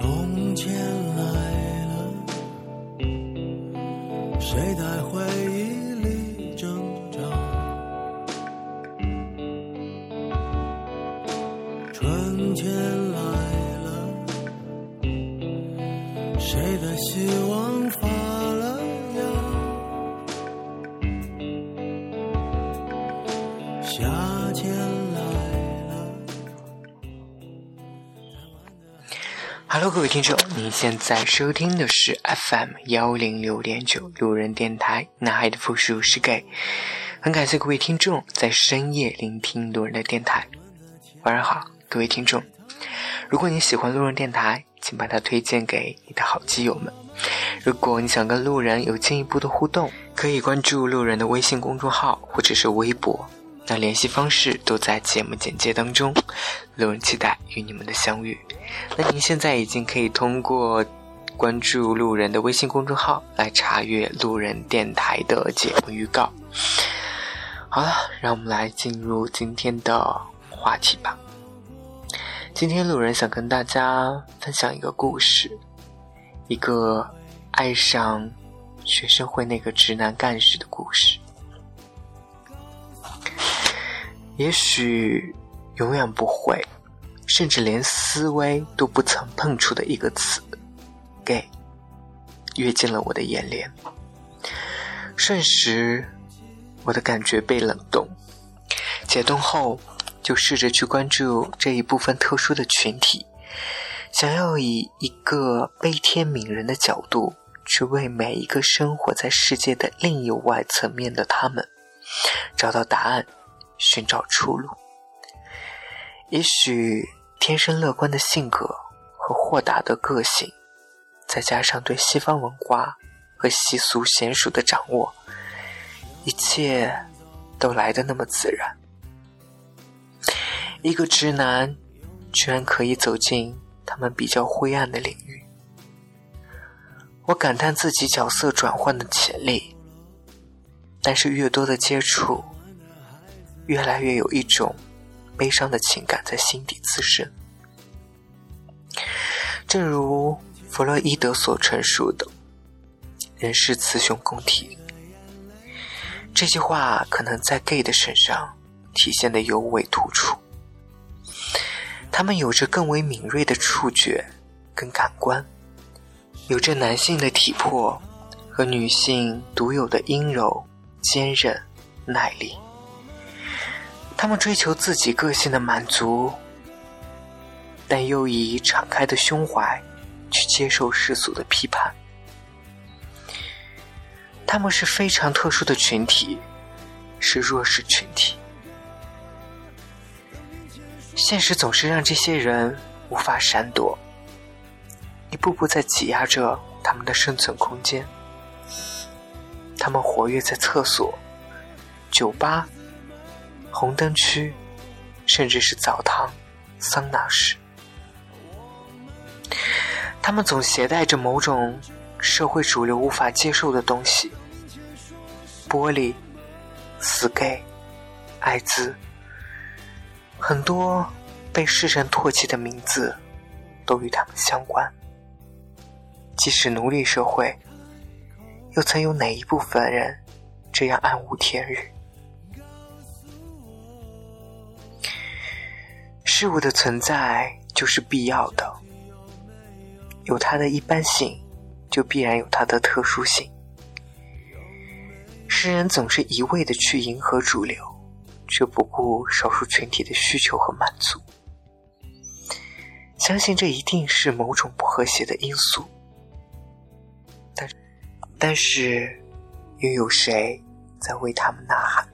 冬天来天来了，谁的希望发了芽？夏天来了。Hello，各位听众，您现在收听的是 FM 幺零六点九路人电台，男孩的复数是 gay。很感谢各位听众在深夜聆听路人的电台。晚上好，各位听众。如果你喜欢路人电台，请把它推荐给你的好基友们。如果你想跟路人有进一步的互动，可以关注路人的微信公众号或者是微博，那联系方式都在节目简介当中。路人期待与你们的相遇。那您现在已经可以通过关注路人的微信公众号来查阅路人电台的节目预告。好了，让我们来进入今天的话题吧。今天路人想跟大家分享一个故事，一个爱上学生会那个直男干事的故事。也许永远不会，甚至连思维都不曾碰触的一个词 “gay”，跃进了我的眼帘。瞬时，我的感觉被冷冻。解冻后，就试着去关注这一部分特殊的群体，想要以一个悲天悯人的角度，去为每一个生活在世界的另一外层面的他们找到答案，寻找出路。也许天生乐观的性格和豁达的个性，再加上对西方文化和习俗娴熟的掌握，一切都来得那么自然。一个直男居然可以走进他们比较灰暗的领域，我感叹自己角色转换的潜力。但是越多的接触，越来越有一种悲伤的情感在心底滋生。正如弗洛伊德所陈述的：“人是雌雄共体。”这句话可能在 gay 的身上体现的尤为突出。他们有着更为敏锐的触觉跟感官，有着男性的体魄和女性独有的阴柔、坚韧、耐力。他们追求自己个性的满足，但又以敞开的胸怀去接受世俗的批判。他们是非常特殊的群体，是弱势群体。现实总是让这些人无法闪躲，一步步在挤压着他们的生存空间。他们活跃在厕所、酒吧、红灯区，甚至是澡堂、桑拿室。他们总携带着某种社会主流无法接受的东西：玻璃、死 gay、艾滋。很多被世人唾弃的名字，都与他们相关。即使奴隶社会，又曾有哪一部分人这样暗无天日？事物的存在就是必要的，有它的一般性，就必然有它的特殊性。世人总是一味的去迎合主流。却不顾少数群体的需求和满足，相信这一定是某种不和谐的因素。但但是，又有谁在为他们呐喊，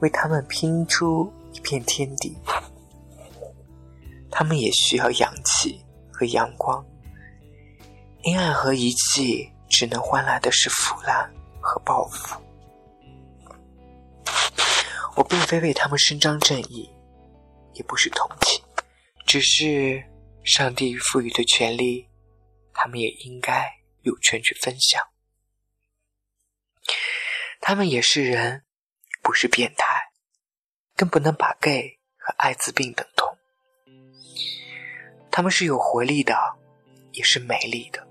为他们拼出一片天地？他们也需要氧气和阳光，阴暗和遗迹只能换来的是腐烂和报复。我并非为他们伸张正义，也不是同情，只是上帝赋予的权利，他们也应该有权去分享。他们也是人，不是变态，更不能把 gay 和艾滋病等同。他们是有活力的，也是美丽的，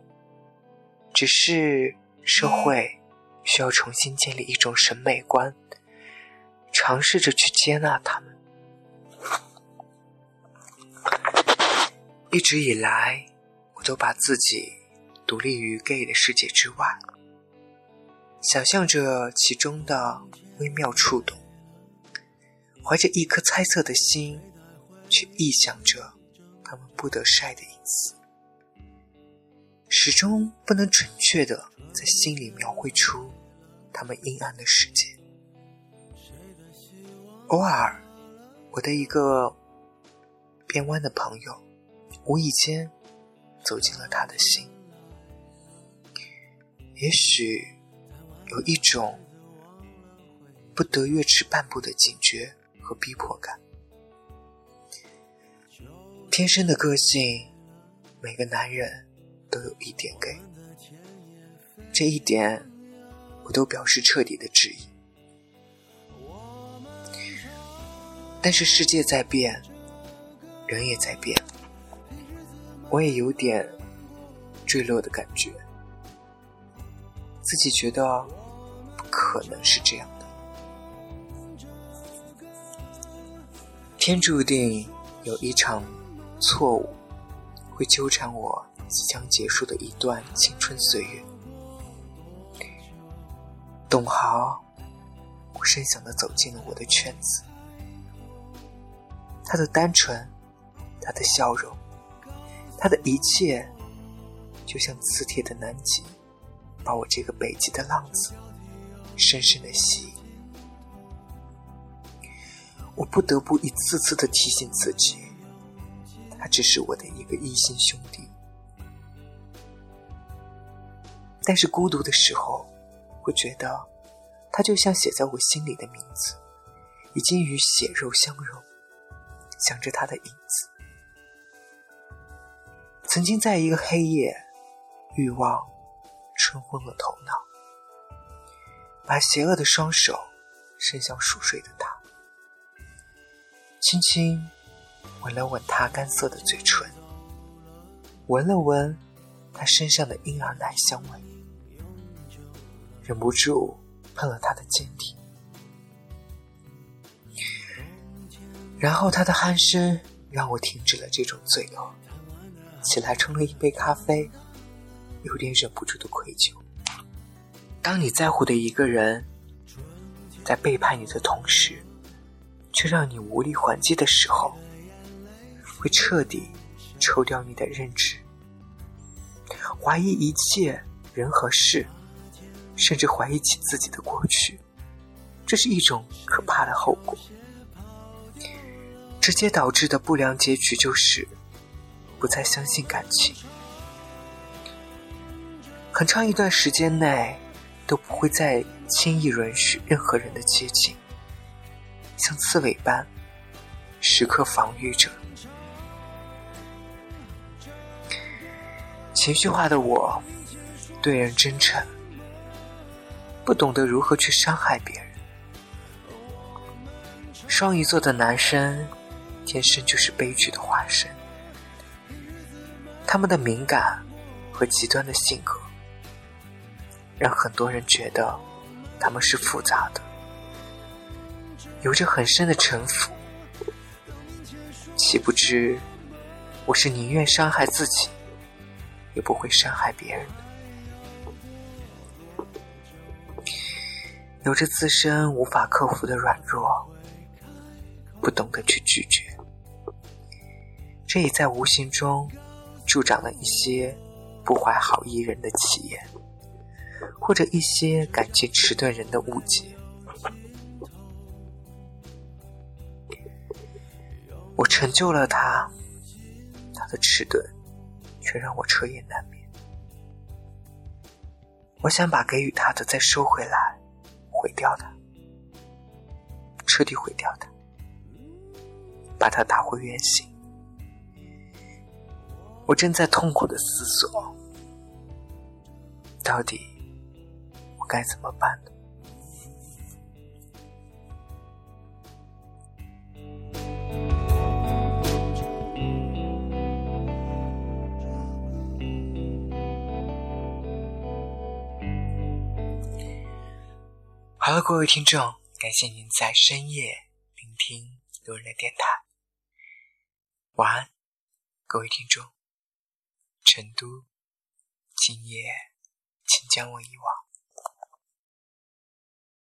只是社会需要重新建立一种审美观。尝试着去接纳他们。一直以来，我都把自己独立于 gay 的世界之外，想象着其中的微妙触动，怀着一颗猜测的心，去臆想着他们不得晒的隐私，始终不能准确的在心里描绘出他们阴暗的世界。偶尔，我的一个变弯的朋友，无意间走进了他的心。也许有一种不得越迟半步的警觉和逼迫感。天生的个性，每个男人都有一点给，这一点我都表示彻底的质疑。但是世界在变，人也在变，我也有点坠落的感觉，自己觉得不可能是这样的，天注定有一场错误会纠缠我即将结束的一段青春岁月。董豪，我深想的走进了我的圈子。他的单纯，他的笑容，他的一切，就像磁铁的南极，把我这个北极的浪子深深的吸引。我不得不一次次的提醒自己，他只是我的一个异性兄弟。但是孤独的时候，会觉得他就像写在我心里的名字，已经与血肉相融。想着他的影子，曾经在一个黑夜，欲望冲昏了头脑，把邪恶的双手伸向熟睡的他，轻轻吻了吻他干涩的嘴唇，闻了闻他身上的婴儿奶香味，忍不住碰了他的肩体。然后他的鼾声让我停止了这种罪恶，起来冲了一杯咖啡，有点忍不住的愧疚。当你在乎的一个人在背叛你的同时，却让你无力还击的时候，会彻底抽掉你的认知，怀疑一切人和事，甚至怀疑起自己的过去。这是一种可怕的后果。直接导致的不良结局就是不再相信感情，很长一段时间内都不会再轻易允许任何人的接近，像刺猬般时刻防御着。情绪化的我，对人真诚，不懂得如何去伤害别人。双鱼座的男生。天生就是悲剧的化身，他们的敏感和极端的性格，让很多人觉得他们是复杂的，有着很深的城府。岂不知，我是宁愿伤害自己，也不会伤害别人的。有着自身无法克服的软弱，不懂得去拒绝。这也在无形中助长了一些不怀好意人的起言，或者一些感情迟钝人的误解。我成就了他，他的迟钝却让我彻夜难眠。我想把给予他的再收回来，毁掉他，彻底毁掉他，把它打回原形。我正在痛苦的思索，到底我该怎么办呢？好了，各位听众，感谢您在深夜聆听路人的电台。晚安，各位听众。成都，今夜，请将我遗忘。